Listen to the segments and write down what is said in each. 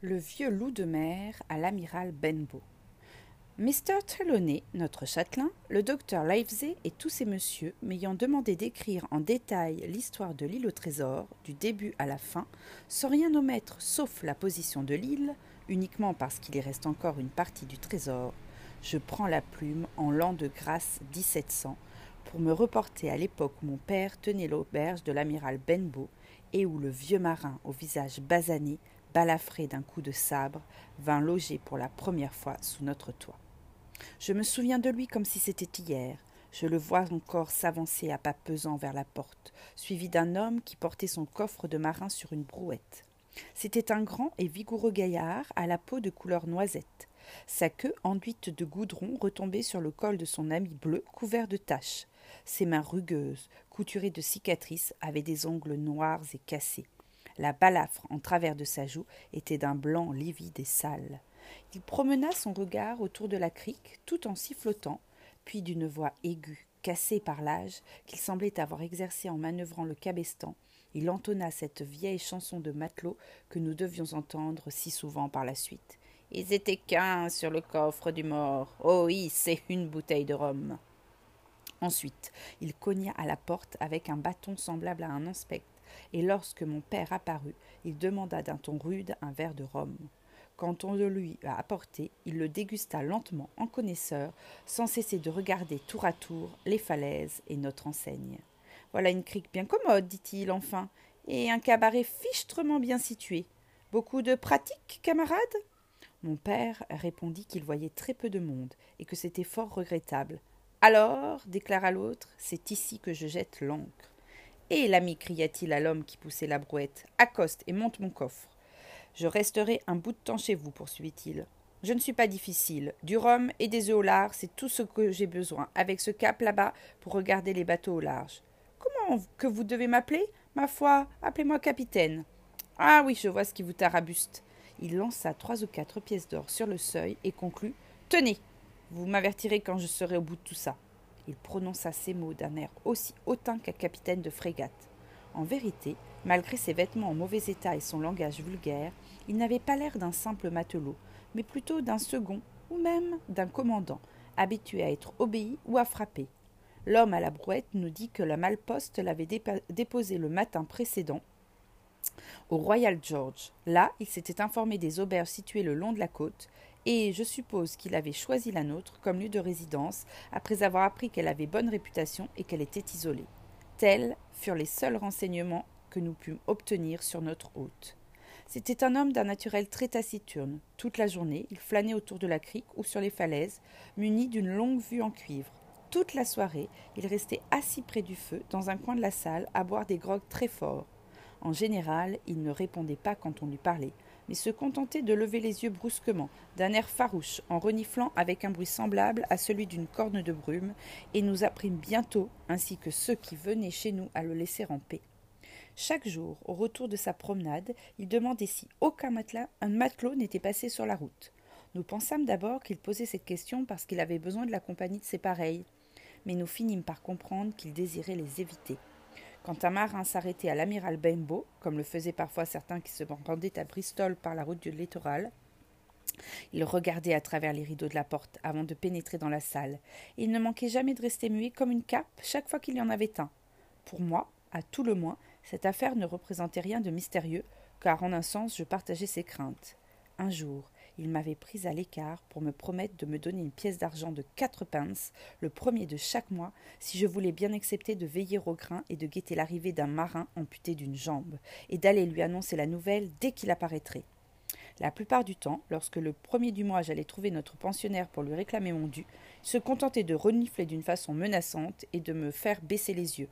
Le vieux loup de mer à l'amiral Benbow. Mr. Trelawney, notre châtelain, le docteur Livesey et tous ces messieurs m'ayant demandé d'écrire en détail l'histoire de l'île au trésor, du début à la fin, sans rien omettre sauf la position de l'île, uniquement parce qu'il y reste encore une partie du trésor, je prends la plume en l'an de grâce 1700 pour me reporter à l'époque où mon père tenait l'auberge de l'amiral Benbow et où le vieux marin au visage basané balafré d'un coup de sabre, vint loger pour la première fois sous notre toit. Je me souviens de lui comme si c'était hier. Je le vois encore s'avancer à pas pesants vers la porte, suivi d'un homme qui portait son coffre de marin sur une brouette. C'était un grand et vigoureux gaillard à la peau de couleur noisette. Sa queue enduite de goudron retombait sur le col de son ami bleu couvert de taches. Ses mains rugueuses, couturées de cicatrices, avaient des ongles noirs et cassés. La balafre en travers de sa joue était d'un blanc livide et sale. Il promena son regard autour de la crique tout en sifflotant, puis d'une voix aiguë, cassée par l'âge, qu'il semblait avoir exercée en manœuvrant le cabestan, il entonna cette vieille chanson de matelot que nous devions entendre si souvent par la suite. Ils étaient quinze sur le coffre du mort. Oh oui, c'est une bouteille de rhum. Ensuite, il cogna à la porte avec un bâton semblable à un inspecteur et lorsque mon père apparut, il demanda d'un ton rude un verre de rhum. Quand on le lui a apporté, il le dégusta lentement en connaisseur, sans cesser de regarder tour à tour les falaises et notre enseigne. Voilà une crique bien commode, dit-il enfin, et un cabaret fichtrement bien situé. Beaucoup de pratique, camarade Mon père répondit qu'il voyait très peu de monde, et que c'était fort regrettable. Alors, déclara l'autre, c'est ici que je jette l'encre. Et l'ami cria-t-il à l'homme qui poussait la brouette, accoste et monte mon coffre. Je resterai un bout de temps chez vous, poursuivit-il. Je ne suis pas difficile. Du rhum et des œufs au large, c'est tout ce que j'ai besoin, avec ce cap là-bas pour regarder les bateaux au large. Comment que vous devez m'appeler? Ma foi, appelez-moi capitaine. Ah oui, je vois ce qui vous tarabuste. Il lança trois ou quatre pièces d'or sur le seuil et conclut Tenez, vous m'avertirez quand je serai au bout de tout ça. Il prononça ces mots d'un air aussi hautain qu'un capitaine de frégate. En vérité, malgré ses vêtements en mauvais état et son langage vulgaire, il n'avait pas l'air d'un simple matelot, mais plutôt d'un second, ou même d'un commandant, habitué à être obéi ou à frapper. L'homme à la brouette nous dit que la malle-poste l'avait déposé le matin précédent au Royal George. Là, il s'était informé des auberges situées le long de la côte, et je suppose qu'il avait choisi la nôtre comme lieu de résidence après avoir appris qu'elle avait bonne réputation et qu'elle était isolée. Tels furent les seuls renseignements que nous pûmes obtenir sur notre hôte. C'était un homme d'un naturel très taciturne. Toute la journée, il flânait autour de la crique ou sur les falaises, muni d'une longue vue en cuivre. Toute la soirée, il restait assis près du feu, dans un coin de la salle, à boire des grogues très forts. En général, il ne répondait pas quand on lui parlait, mais se contentait de lever les yeux brusquement, d'un air farouche, en reniflant avec un bruit semblable à celui d'une corne de brume, et nous apprîmes bientôt, ainsi que ceux qui venaient chez nous, à le laisser en paix. Chaque jour, au retour de sa promenade, il demandait si aucun matelas, un matelot n'était passé sur la route. Nous pensâmes d'abord qu'il posait cette question parce qu'il avait besoin de la compagnie de ses pareils, mais nous finîmes par comprendre qu'il désirait les éviter. Quand un marin s'arrêtait à l'amiral Benbow, comme le faisaient parfois certains qui se rendaient à Bristol par la route du littoral, il regardait à travers les rideaux de la porte avant de pénétrer dans la salle, il ne manquait jamais de rester muet comme une cape chaque fois qu'il y en avait un. Pour moi, à tout le moins, cette affaire ne représentait rien de mystérieux, car en un sens je partageais ses craintes. Un jour, il m'avait prise à l'écart pour me promettre de me donner une pièce d'argent de quatre pence, le premier de chaque mois, si je voulais bien accepter de veiller au grain et de guetter l'arrivée d'un marin amputé d'une jambe, et d'aller lui annoncer la nouvelle dès qu'il apparaîtrait. La plupart du temps, lorsque le premier du mois j'allais trouver notre pensionnaire pour lui réclamer mon dû, il se contentait de renifler d'une façon menaçante et de me faire baisser les yeux.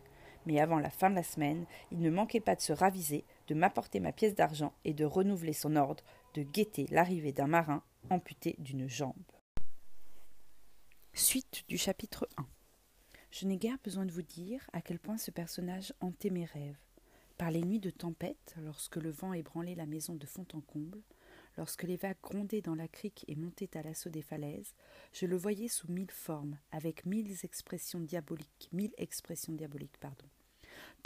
Mais avant la fin de la semaine, il ne manquait pas de se raviser, de m'apporter ma pièce d'argent et de renouveler son ordre de guetter l'arrivée d'un marin amputé d'une jambe. Suite du chapitre 1 Je n'ai guère besoin de vous dire à quel point ce personnage hantait mes rêves. Par les nuits de tempête, lorsque le vent ébranlait la maison de fond en comble, lorsque les vagues grondaient dans la crique et montaient à l'assaut des falaises, je le voyais sous mille formes, avec mille expressions diaboliques, mille expressions diaboliques, pardon.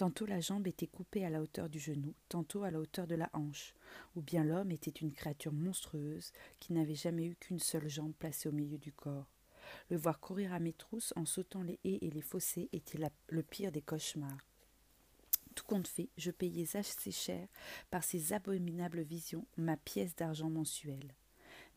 Tantôt la jambe était coupée à la hauteur du genou, tantôt à la hauteur de la hanche, ou bien l'homme était une créature monstrueuse qui n'avait jamais eu qu'une seule jambe placée au milieu du corps. Le voir courir à mes trousses en sautant les haies et les fossés était le pire des cauchemars. Tout compte fait, je payais assez cher par ces abominables visions ma pièce d'argent mensuelle.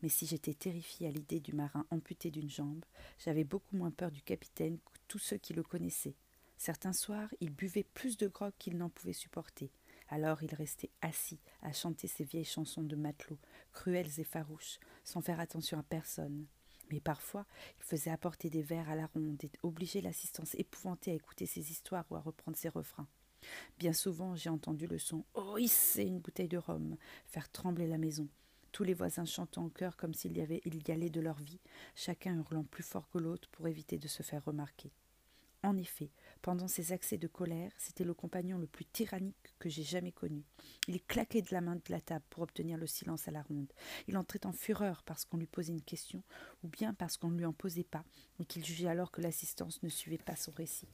Mais si j'étais terrifiée à l'idée du marin amputé d'une jambe, j'avais beaucoup moins peur du capitaine que tous ceux qui le connaissaient. Certains soirs, il buvait plus de grog qu'il n'en pouvait supporter. Alors il restait assis à chanter ses vieilles chansons de matelot, cruelles et farouches, sans faire attention à personne. Mais parfois, il faisait apporter des verres à la ronde et obligeait l'assistance épouvantée à écouter ses histoires ou à reprendre ses refrains. Bien souvent, j'ai entendu le son Oh, c'est une bouteille de rhum faire trembler la maison. Tous les voisins chantant en chœur comme s'il y, avait, il y allait de leur vie, chacun hurlant plus fort que l'autre pour éviter de se faire remarquer. En effet, pendant ces accès de colère, c'était le compagnon le plus tyrannique que j'ai jamais connu. Il claquait de la main de la table pour obtenir le silence à la ronde. Il entrait en fureur parce qu'on lui posait une question, ou bien parce qu'on ne lui en posait pas, et qu'il jugeait alors que l'assistance ne suivait pas son récit.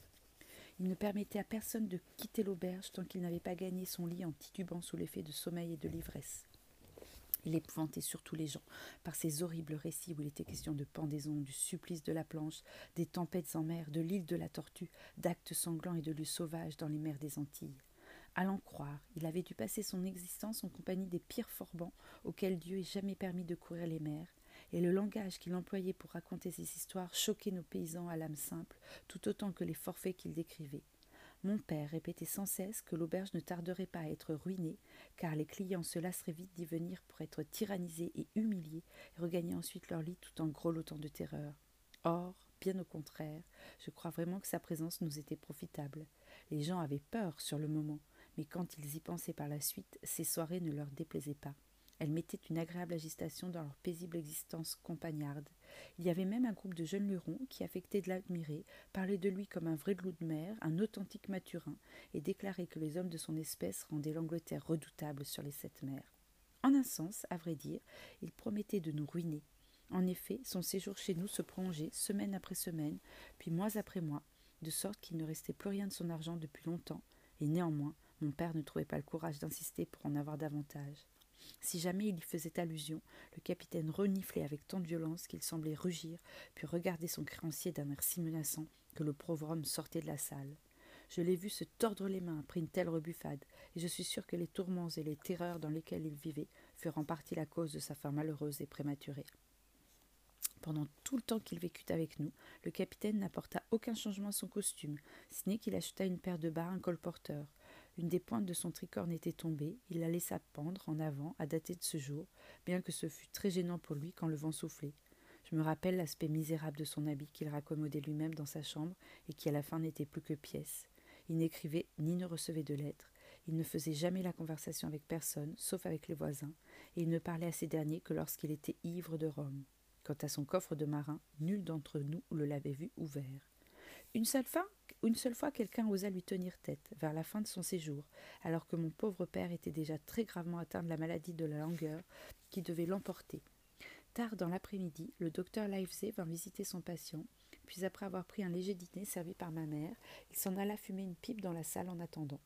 Il ne permettait à personne de quitter l'auberge tant qu'il n'avait pas gagné son lit en titubant sous l'effet de sommeil et de l'ivresse. Il épouvantait surtout les gens par ces horribles récits où il était question de pendaison, du supplice de la planche, des tempêtes en mer, de l'île de la tortue, d'actes sanglants et de lieux sauvages dans les mers des Antilles. À l'en croire, il avait dû passer son existence en compagnie des pires forbans auxquels Dieu ait jamais permis de courir les mers, et le langage qu'il employait pour raconter ces histoires choquait nos paysans à l'âme simple, tout autant que les forfaits qu'il décrivait. Mon père répétait sans cesse que l'auberge ne tarderait pas à être ruinée, car les clients se lasseraient vite d'y venir pour être tyrannisés et humiliés, et regagner ensuite leur lit tout en grelottant de terreur. Or, bien au contraire, je crois vraiment que sa présence nous était profitable. Les gens avaient peur sur le moment, mais quand ils y pensaient par la suite, ces soirées ne leur déplaisaient pas. Elles mettaient une agréable agitation dans leur paisible existence compagnarde. Il y avait même un groupe de jeunes lurons qui affectaient de l'admirer, parlaient de lui comme un vrai loup de mer, un authentique maturin, et déclaraient que les hommes de son espèce rendaient l'Angleterre redoutable sur les sept mers. En un sens, à vrai dire, il promettait de nous ruiner. En effet, son séjour chez nous se prolongeait semaine après semaine, puis mois après mois, de sorte qu'il ne restait plus rien de son argent depuis longtemps, et néanmoins, mon père ne trouvait pas le courage d'insister pour en avoir davantage. Si jamais il y faisait allusion, le capitaine reniflait avec tant de violence qu'il semblait rugir, puis regarder son créancier d'un air si menaçant que le pauvre homme sortait de la salle. Je l'ai vu se tordre les mains après une telle rebuffade, et je suis sûr que les tourments et les terreurs dans lesquels il vivait furent en partie la cause de sa fin malheureuse et prématurée. Pendant tout le temps qu'il vécut avec nous, le capitaine n'apporta aucun changement à son costume, si n'est qu'il acheta une paire de bas un colporteur, une des pointes de son tricorne était tombée, il la laissa pendre en avant à dater de ce jour, bien que ce fût très gênant pour lui quand le vent soufflait. Je me rappelle l'aspect misérable de son habit qu'il raccommodait lui-même dans sa chambre et qui à la fin n'était plus que pièce. Il n'écrivait ni ne recevait de lettres, il ne faisait jamais la conversation avec personne, sauf avec les voisins, et il ne parlait à ces derniers que lorsqu'il était ivre de rhum. Quant à son coffre de marin, nul d'entre nous ne l'avait vu ouvert. Une seule fois, une seule fois quelqu'un osa lui tenir tête, vers la fin de son séjour, alors que mon pauvre père était déjà très gravement atteint de la maladie de la langueur qui devait l'emporter. Tard dans l'après-midi, le docteur Livesey vint visiter son patient, puis après avoir pris un léger dîner servi par ma mère, il s'en alla fumer une pipe dans la salle en attendant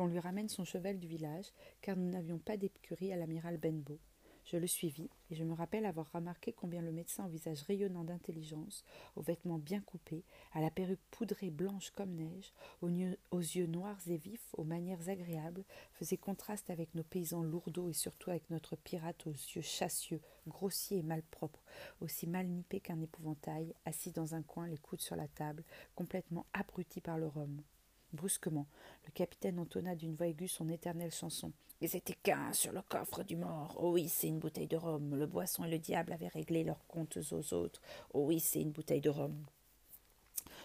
qu'on lui ramène son cheval du village, car nous n'avions pas d'écurie à l'amiral Benbow. Je le suivis, et je me rappelle avoir remarqué combien le médecin au visage rayonnant d'intelligence, aux vêtements bien coupés, à la perruque poudrée blanche comme neige, aux yeux, noirs et vifs, aux manières agréables, faisait contraste avec nos paysans lourdeaux et surtout avec notre pirate aux yeux chassieux, grossiers et malpropres, aussi mal nippé qu'un épouvantail, assis dans un coin, les coudes sur la table, complètement abruti par le rhum. Brusquement, le capitaine entonna d'une voix aiguë son éternelle chanson. Ils étaient quinze sur le coffre du mort. Oh oui, c'est une bouteille de rhum. Le boisson et le diable avaient réglé leurs comptes aux autres. Oh oui, c'est une bouteille de rhum.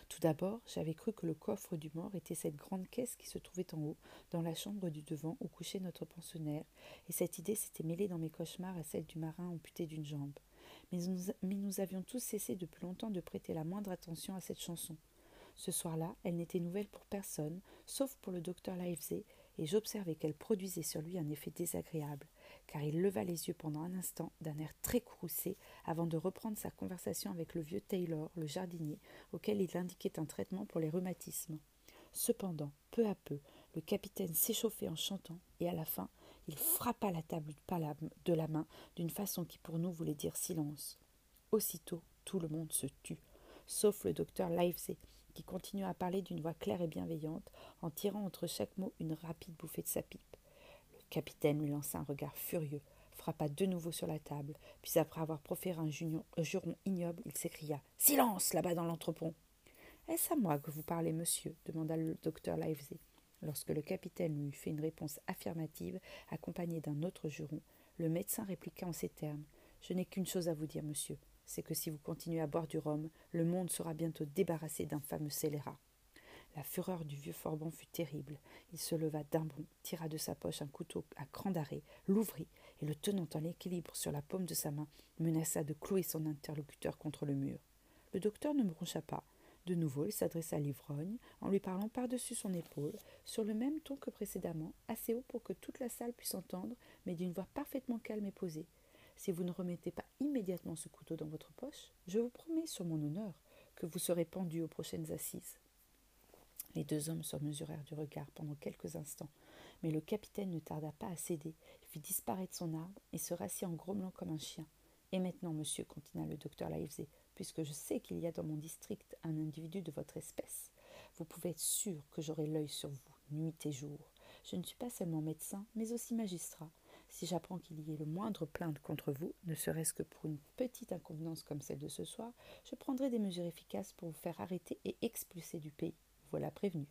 Tout d'abord, j'avais cru que le coffre du mort était cette grande caisse qui se trouvait en haut, dans la chambre du devant où couchait notre pensionnaire, et cette idée s'était mêlée dans mes cauchemars à celle du marin amputé d'une jambe. Mais nous, mais nous avions tous cessé depuis longtemps de prêter la moindre attention à cette chanson. Ce soir-là, elle n'était nouvelle pour personne, sauf pour le docteur Livesey, et j'observai qu'elle produisait sur lui un effet désagréable, car il leva les yeux pendant un instant d'un air très courroucé avant de reprendre sa conversation avec le vieux Taylor, le jardinier, auquel il indiquait un traitement pour les rhumatismes. Cependant, peu à peu, Le capitaine s'échauffait en chantant, et à la fin, il frappa la table de la main d'une façon qui pour nous voulait dire silence. Aussitôt, tout le monde se tut, sauf le docteur Livesey, qui continua à parler d'une voix claire et bienveillante, en tirant entre chaque mot une rapide bouffée de sa pipe. Le capitaine lui lança un regard furieux, frappa de nouveau sur la table, puis après avoir proféré un, juron ignoble, il s'écria Silence là-bas dans l'entrepont Est-ce à moi que vous parlez, monsieur? demanda le docteur Livesey. Lorsque le capitaine lui eut fait une réponse affirmative, accompagnée d'un autre juron, le médecin répliqua en ces termes Je n'ai qu'une chose à vous dire, monsieur c'est que si vous continuez à boire du rhum, le monde sera bientôt débarrassé d'un fameux scélérat. La fureur du vieux Forban fut terrible. Il se leva d'un bond, tira de sa poche un couteau à cran d'arrêt, l'ouvrit et, le tenant en équilibre sur la paume de sa main, menaça de clouer son interlocuteur contre le mur. Le docteur ne broncha pas. De nouveau, il s'adressa à l'ivrogne, en lui parlant par-dessus son épaule, sur le même ton que précédemment, assez haut pour que toute la salle puisse entendre, mais d'une voix parfaitement calme et posée. Si vous ne remettez pas immédiatement ce couteau dans votre poche, je vous promets sur mon honneur que vous serez pendu aux prochaines assises. Les deux hommes se mesurèrent du regard pendant quelques instants, mais le capitaine ne tarda pas à céder. Fit disparaître son arbre et se rassit en grommelant comme un chien. Et maintenant, monsieur, continua le docteur Livesey, puisque je sais qu'il y a dans mon district un individu de votre espèce, vous pouvez être sûr que j'aurai l'œil sur vous, nuit et jour. Je ne suis pas seulement médecin, mais aussi magistrat. Si j'apprends qu'il y ait le moindre plainte contre vous, ne serait-ce que pour une petite inconvenance comme celle de ce soir, je prendrai des mesures efficaces pour vous faire arrêter et expulser du pays. Voilà prévenu.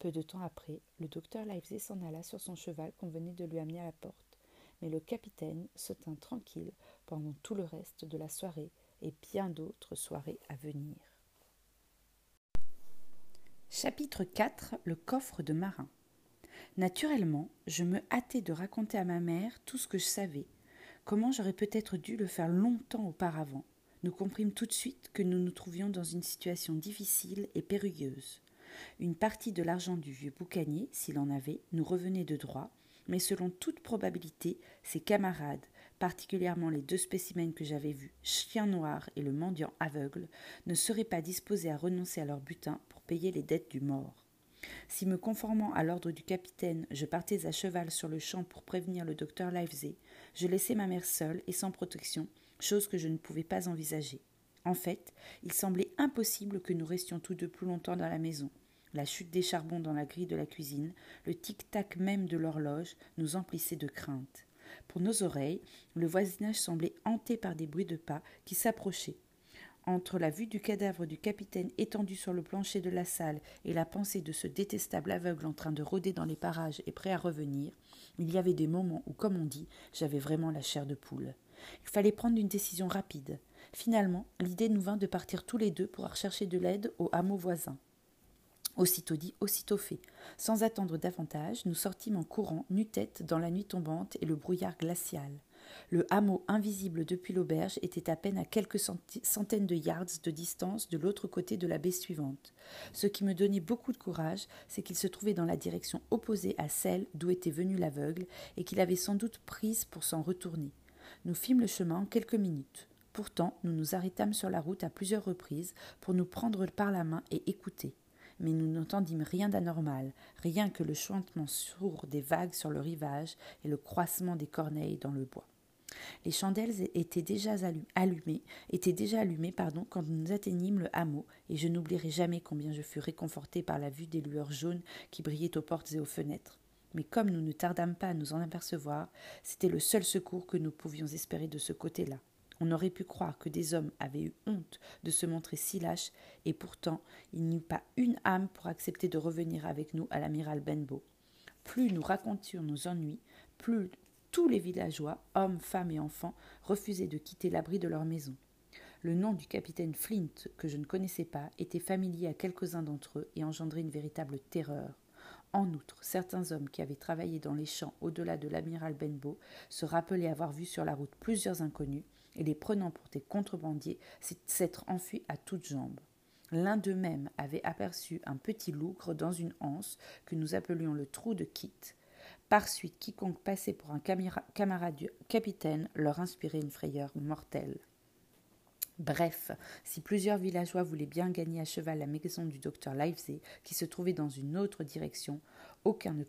Peu de temps après, le docteur Livesey s'en alla sur son cheval qu'on venait de lui amener à la porte. Mais le capitaine se tint tranquille pendant tout le reste de la soirée et bien d'autres soirées à venir. Chapitre 4 Le coffre de marin Naturellement, je me hâtais de raconter à ma mère tout ce que je savais, comment j'aurais peut-être dû le faire longtemps auparavant. Nous comprîmes tout de suite que nous nous trouvions dans une situation difficile et périlleuse. Une partie de l'argent du vieux boucanier, s'il en avait, nous revenait de droit, mais selon toute probabilité, ses camarades, particulièrement les deux spécimens que j'avais vus, Chien Noir et le mendiant aveugle, ne seraient pas disposés à renoncer à leur butin pour payer les dettes du mort. Si me conformant à l'ordre du capitaine, je partais à cheval sur le champ pour prévenir le docteur Livesey, je laissais ma mère seule et sans protection, chose que je ne pouvais pas envisager. En fait, il semblait impossible que nous restions tous deux plus longtemps dans la maison. La chute des charbons dans la grille de la cuisine, le tic-tac même de l'horloge nous emplissaient de crainte. Pour nos oreilles, le voisinage semblait hanté par des bruits de pas qui s'approchaient. Entre la vue du cadavre du capitaine étendu sur le plancher de la salle et la pensée de ce détestable aveugle en train de rôder dans les parages et prêt à revenir, il y avait des moments où, comme on dit, j'avais vraiment la chair de poule. Il fallait prendre une décision rapide. Finalement, l'idée nous vint de partir tous les deux pour rechercher de l'aide au hameau voisin. Aussitôt dit, aussitôt fait. Sans attendre davantage, nous sortîmes en courant, nu-tête, dans la nuit tombante et le brouillard glacial. Le hameau invisible depuis l'auberge était à peine à quelques centaines de yards de distance de l'autre côté de la baie suivante. Ce qui me donnait beaucoup de courage, c'est qu'il se trouvait dans la direction opposée à celle d'où était venu l'aveugle et qu'il avait sans doute prise pour s'en retourner. Nous fîmes le chemin en quelques minutes. Pourtant, nous nous arrêtâmes sur la route à plusieurs reprises pour nous prendre par la main et écouter mais nous n'entendîmes rien d'anormal, rien que le chuintement sourd des vagues sur le rivage et le croissement des corneilles dans le bois. Les chandelles étaient déjà allumées, étaient déjà allumées pardon, quand nous atteignîmes le hameau, et je n'oublierai jamais combien je fus réconforté par la vue des lueurs jaunes qui brillaient aux portes et aux fenêtres. Mais comme nous ne tardâmes pas à nous en apercevoir, c'était le seul secours que nous pouvions espérer de ce côté-là. On aurait pu croire que des hommes avaient eu honte de se montrer si lâches, et pourtant il n'y eut pas une âme pour accepter de revenir avec nous à l'amiral Benbow. Plus nous racontions nos ennuis, plus tous les villageois, hommes, femmes et enfants, refusaient de quitter l'abri de leur maison. Le nom du capitaine Flint, que je ne connaissais pas, était familier à quelques-uns d'entre eux et engendrait une véritable terreur. En outre, certains hommes qui avaient travaillé dans les champs au-delà de l'amiral Benbow se rappelaient avoir vu sur la route plusieurs inconnus et les prenant pour des contrebandiers s'être enfuis à toutes jambes. L'un d'eux-mêmes avait aperçu un petit lougre dans une anse que nous appelions le trou de Kit, par suite, quiconque passait pour un camarade du capitaine leur inspirait une frayeur mortelle. Bref, si plusieurs villageois voulaient bien gagner à cheval la maison du docteur Livesey, qui se trouvait dans une autre direction, aucun ne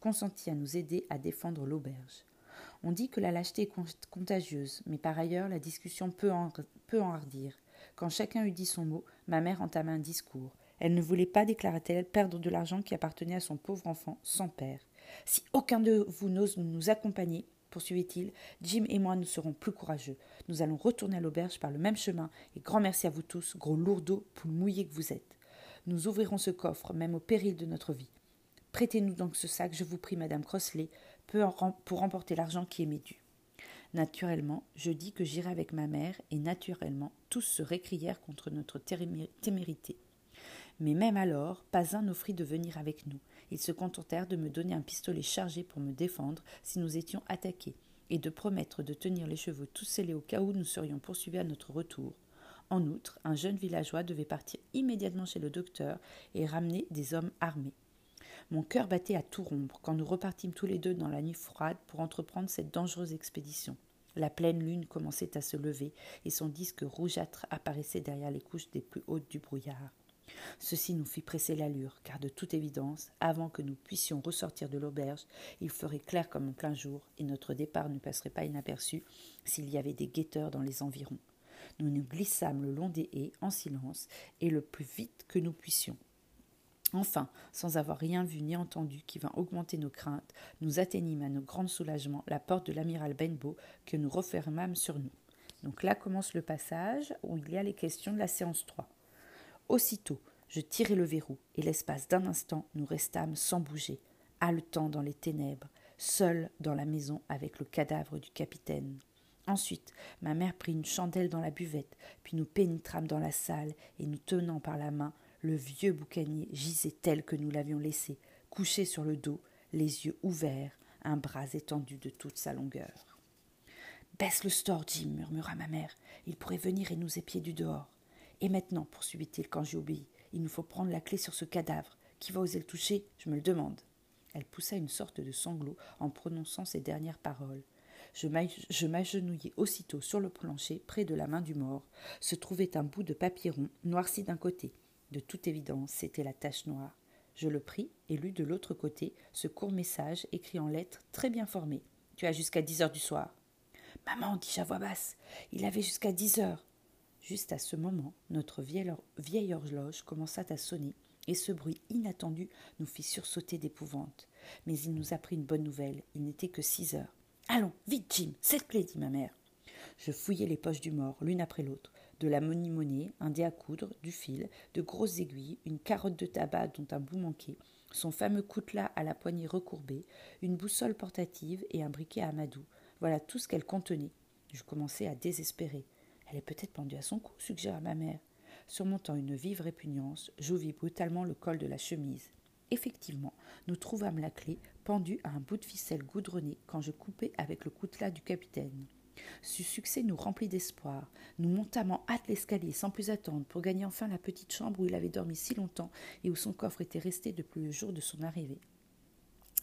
consentit à nous aider à défendre l'auberge. On dit que la lâcheté est contagieuse, mais par ailleurs la discussion peut, en, enhardir. Quand chacun eut dit son mot, ma mère entama un discours. Elle ne voulait pas, déclara-t-elle, perdre de l'argent qui appartenait à son pauvre enfant sans père. Si aucun de vous n'ose nous accompagner, poursuivit-il, Jim et moi nous serons plus courageux. Nous allons retourner à l'auberge par le même chemin, et grand merci à vous tous, gros lourdeaux, poules mouillés que vous êtes. Nous ouvrirons ce coffre, même au péril de notre vie. Prêtez-nous donc ce sac, je vous prie, madame Crossley, pour remporter l'argent qui est mes dû. Naturellement, je dis que j'irai avec ma mère, et naturellement, tous se récrièrent contre notre témérité. Mais même alors, pas un n'offrit de venir avec nous. Ils se contentèrent de me donner un pistolet chargé pour me défendre si nous étions attaqués, et de promettre de tenir les chevaux tous scellés au cas où nous serions poursuivis à notre retour. En outre, un jeune villageois devait partir immédiatement chez le docteur et ramener des hommes armés. Mon cœur battait à tout rompre quand nous repartîmes tous les deux dans la nuit froide pour entreprendre cette dangereuse expédition. La pleine lune commençait à se lever et son disque rougeâtre apparaissait derrière les couches des plus hautes du brouillard. Ceci nous fit presser l'allure, car de toute évidence, avant que nous puissions ressortir de l'auberge, il ferait clair comme plein jour, et notre départ ne passerait pas inaperçu s'il y avait des guetteurs dans les environs. Nous nous glissâmes le long des haies en silence et le plus vite que nous puissions. Enfin, sans avoir rien vu ni entendu qui vint augmenter nos craintes, nous atteignîmes à nos grands soulagements la porte de l'amiral Benbow que nous refermâmes sur nous. Donc là commence le passage où il y a les questions de la séance 3. Aussitôt, je tirai le verrou, et l'espace d'un instant nous restâmes sans bouger, haletant dans les ténèbres, seuls dans la maison avec le cadavre du capitaine. Ensuite, ma mère prit une chandelle dans la buvette, puis nous pénétrâmes dans la salle, et nous tenant par la main, le vieux boucanier gisait tel que nous l'avions laissé, couché sur le dos, les yeux ouverts, un bras étendu de toute sa longueur. Baisse le store, Jim, murmura ma mère. Il pourrait venir et nous épier du dehors. Et maintenant, poursuivit-il quand j'y obéis, il nous faut prendre la clé sur ce cadavre. Qui va oser le toucher? Je me le demande. Elle poussa une sorte de sanglot en prononçant ces dernières paroles. Je m'agenouillai aussitôt sur le plancher, près de la main du mort. Se trouvait un bout de papier rond, noirci d'un côté. De toute évidence, c'était la tache noire. Je le pris et lus de l'autre côté ce court message écrit en lettres très bien formées. Tu as jusqu'à dix heures du soir. Maman, dis-je à voix basse, il avait jusqu'à dix heures. Juste à ce moment, notre vieille horloge commença à sonner, et ce bruit inattendu nous fit sursauter d'épouvante. Mais il nous apprit une bonne nouvelle, il n'était que six heures. Allons, vite, Jim, cette clé, dit ma mère. Je fouillai les poches du mort, l'une après l'autre. De la monnaie, un dé à coudre, du fil, de grosses aiguilles, une carotte de tabac dont un bout manquait, son fameux coutelas à la poignée recourbée, une boussole portative et un briquet à amadou. Voilà tout ce qu'elle contenait. Je commençai à désespérer. Elle est peut-être pendue à son cou, suggéra ma mère. Surmontant une vive répugnance, j'ouvris brutalement le col de la chemise. Effectivement, nous trouvâmes la clé pendue à un bout de ficelle goudronné quand je coupais avec le coutelas du capitaine. Ce succès nous remplit d'espoir. Nous montâmes en hâte l'escalier sans plus attendre pour gagner enfin la petite chambre où il avait dormi si longtemps et où son coffre était resté depuis le jour de son arrivée.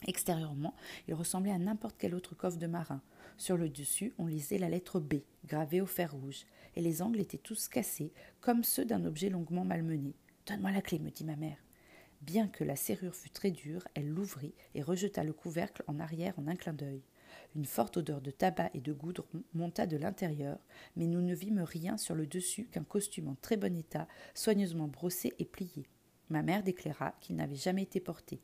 Extérieurement, il ressemblait à n'importe quel autre coffre de marin. Sur le dessus, on lisait la lettre B, gravée au fer rouge, et les angles étaient tous cassés, comme ceux d'un objet longuement malmené. Donne-moi la clé, me dit ma mère. Bien que la serrure fût très dure, elle l'ouvrit et rejeta le couvercle en arrière en un clin d'œil. Une forte odeur de tabac et de goudron monta de l'intérieur, mais nous ne vîmes rien sur le dessus qu'un costume en très bon état, soigneusement brossé et plié. Ma mère déclara qu'il n'avait jamais été porté.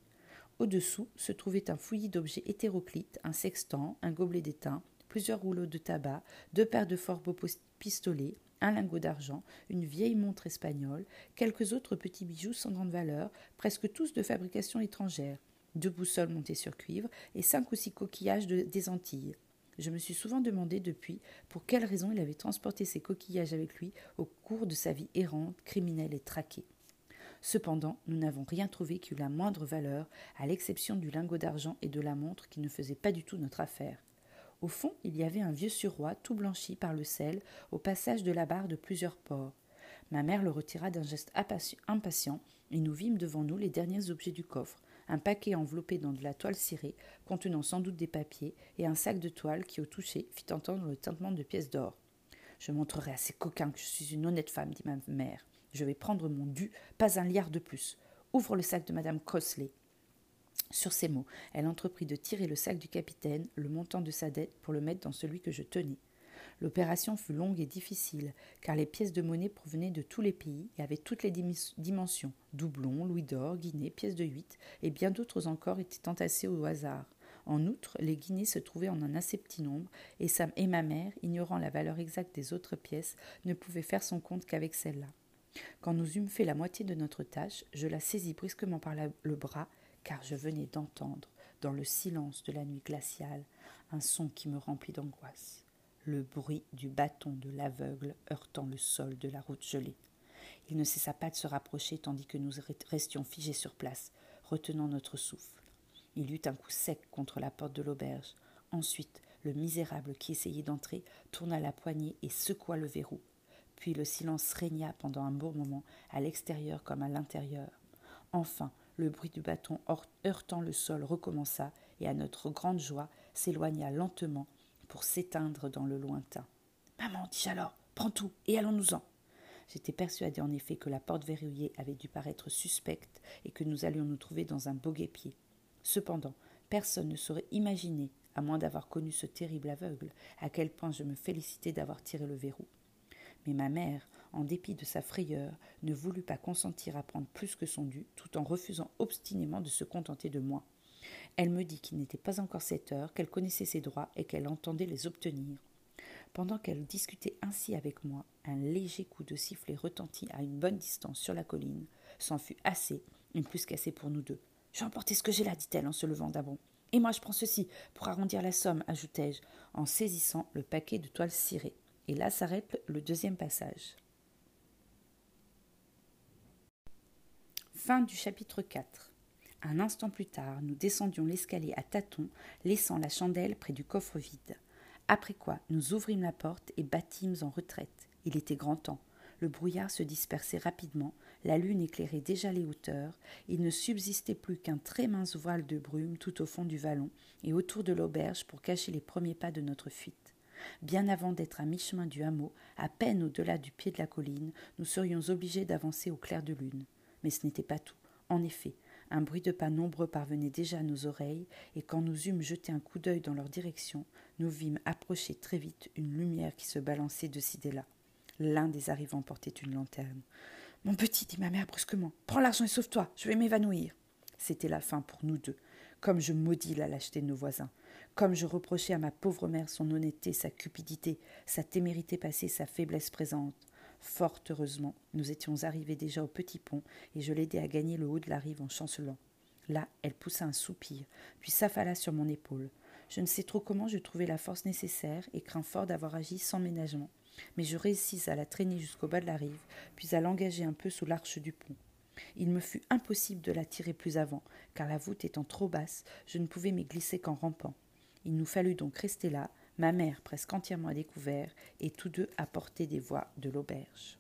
Au-dessous se trouvait un fouillis d'objets hétéroclites, un sextant, un gobelet d'étain, plusieurs rouleaux de tabac, deux paires de fort beaux pistolets, un lingot d'argent, une vieille montre espagnole, quelques autres petits bijoux sans grande valeur, presque tous de fabrication étrangère, deux boussoles montées sur cuivre et cinq ou six coquillages des Antilles. Je me suis souvent demandé depuis pour quelle raison il avait transporté ces coquillages avec lui au cours de sa vie errante, criminelle et traquée. Cependant, nous n'avons rien trouvé qui eût la moindre valeur, à l'exception du lingot d'argent et de la montre qui ne faisaient pas du tout notre affaire. Au fond, il y avait un vieux suroît tout blanchi par le sel au passage de la barre de plusieurs ports. Ma mère le retira d'un geste impatient et nous vîmes devant nous les derniers objets du coffre un paquet enveloppé dans de la toile cirée, contenant sans doute des papiers, et un sac de toile qui, au toucher, fit entendre le tintement de pièces d'or. Je montrerai à ces coquins que je suis une honnête femme, dit ma mère. Je vais prendre mon dû, pas un liard de plus. Ouvre le sac de madame Crossley. Sur ces mots, elle entreprit de tirer le sac du capitaine, le montant de sa dette, pour le mettre dans celui que je tenais. L'opération fut longue et difficile, car les pièces de monnaie provenaient de tous les pays et avaient toutes les dimensions doublons, louis d'or, guinées, pièces de huit, et bien d'autres encore étaient entassées au hasard. En outre, les guinées se trouvaient en un assez petit nombre, et Sam et ma mère, ignorant la valeur exacte des autres pièces, ne pouvaient faire son compte qu'avec celle-là. Quand nous eûmes fait la moitié de notre tâche, je la saisis brusquement par le bras, car je venais d'entendre, dans le silence de la nuit glaciale, un son qui me remplit d'angoisse le bruit du bâton de l'aveugle heurtant le sol de la route gelée. Il ne cessa pas de se rapprocher tandis que nous restions figés sur place, retenant notre souffle. Il eut un coup sec contre la porte de l'auberge. Ensuite, le misérable qui essayait d'entrer tourna la poignée et secoua le verrou. Puis le silence régna pendant un bon moment, à l'extérieur comme à l'intérieur. Enfin, le bruit du bâton heurtant le sol recommença, et à notre grande joie s'éloigna lentement pour s'éteindre dans le lointain. Maman, dis alors, prends tout et allons-nous-en. J'étais persuadée en effet que la porte verrouillée avait dû paraître suspecte et que nous allions nous trouver dans un beau guépier. Cependant, personne ne saurait imaginer, à moins d'avoir connu ce terrible aveugle, à quel point je me félicitais d'avoir tiré le verrou. Mais ma mère, en dépit de sa frayeur, ne voulut pas consentir à prendre plus que son dû, tout en refusant obstinément de se contenter de moi. Elle me dit qu'il n'était pas encore sept heures, qu'elle connaissait ses droits et qu'elle entendait les obtenir. Pendant qu'elle discutait ainsi avec moi, un léger coup de sifflet retentit à une bonne distance sur la colline. C'en fut assez, et plus qu'assez pour nous deux. J'ai emporté ce que j'ai là, dit-elle en se levant d'un bond. Et moi je prends ceci, pour arrondir la somme, ajoutai-je, en saisissant le paquet de toile cirée. Et là s'arrête le deuxième passage. Fin du chapitre 4. Un instant plus tard, nous descendions l'escalier à tâtons, laissant la chandelle près du coffre vide. Après quoi, nous ouvrîmes la porte et battîmes en retraite. Il était grand temps. Le brouillard se dispersait rapidement, la lune éclairait déjà les hauteurs, il ne subsistait plus qu'un très mince voile de brume tout au fond du vallon et autour de l'auberge pour cacher les premiers pas de notre fuite. Bien avant d'être à mi-chemin du hameau, à peine au-delà du pied de la colline, nous serions obligés d'avancer au clair de lune. Mais ce n'était pas tout. En effet, un bruit de pas nombreux parvenait déjà à nos oreilles, et quand nous eûmes jeté un coup d'œil dans leur direction, nous vîmes approcher très vite une lumière qui se balançait de ci et là. L'un des arrivants portait une lanterne. Mon petit, dit ma mère brusquement, prends l'argent et sauve-toi, je vais m'évanouir. C'était la fin pour nous deux. Comme je maudis la lâcheté de nos voisins, comme je reprochais à ma pauvre mère son honnêteté, sa cupidité, sa témérité passée, sa faiblesse présente. Fort heureusement, nous étions arrivés déjà au petit pont, et je l'aidai à gagner le haut de la rive en chancelant. Là, elle poussa un soupir, puis s'affala sur mon épaule. Je ne sais trop comment je trouvai la force nécessaire et crains fort d'avoir agi sans ménagement. Mais je réussis à la traîner jusqu'au bas de la rive, puis à l'engager un peu sous l'arche du pont. Il me fut impossible de la tirer plus avant, car la voûte étant trop basse, je ne pouvais m'y glisser qu'en rampant. Il nous fallut donc rester là, ma mère presque entièrement à découvert, et tous deux à portée des voies de l'auberge.